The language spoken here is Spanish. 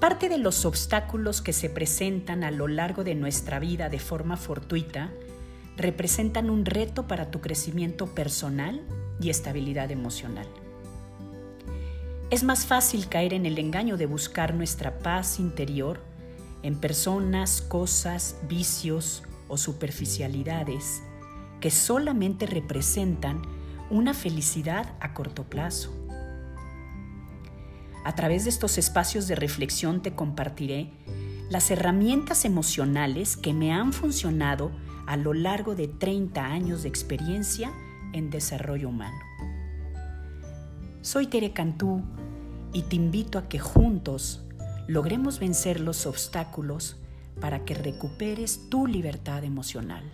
Parte de los obstáculos que se presentan a lo largo de nuestra vida de forma fortuita representan un reto para tu crecimiento personal y estabilidad emocional. Es más fácil caer en el engaño de buscar nuestra paz interior en personas, cosas, vicios o superficialidades que solamente representan una felicidad a corto plazo. A través de estos espacios de reflexión te compartiré las herramientas emocionales que me han funcionado a lo largo de 30 años de experiencia en desarrollo humano. Soy Tere Cantú y te invito a que juntos logremos vencer los obstáculos para que recuperes tu libertad emocional.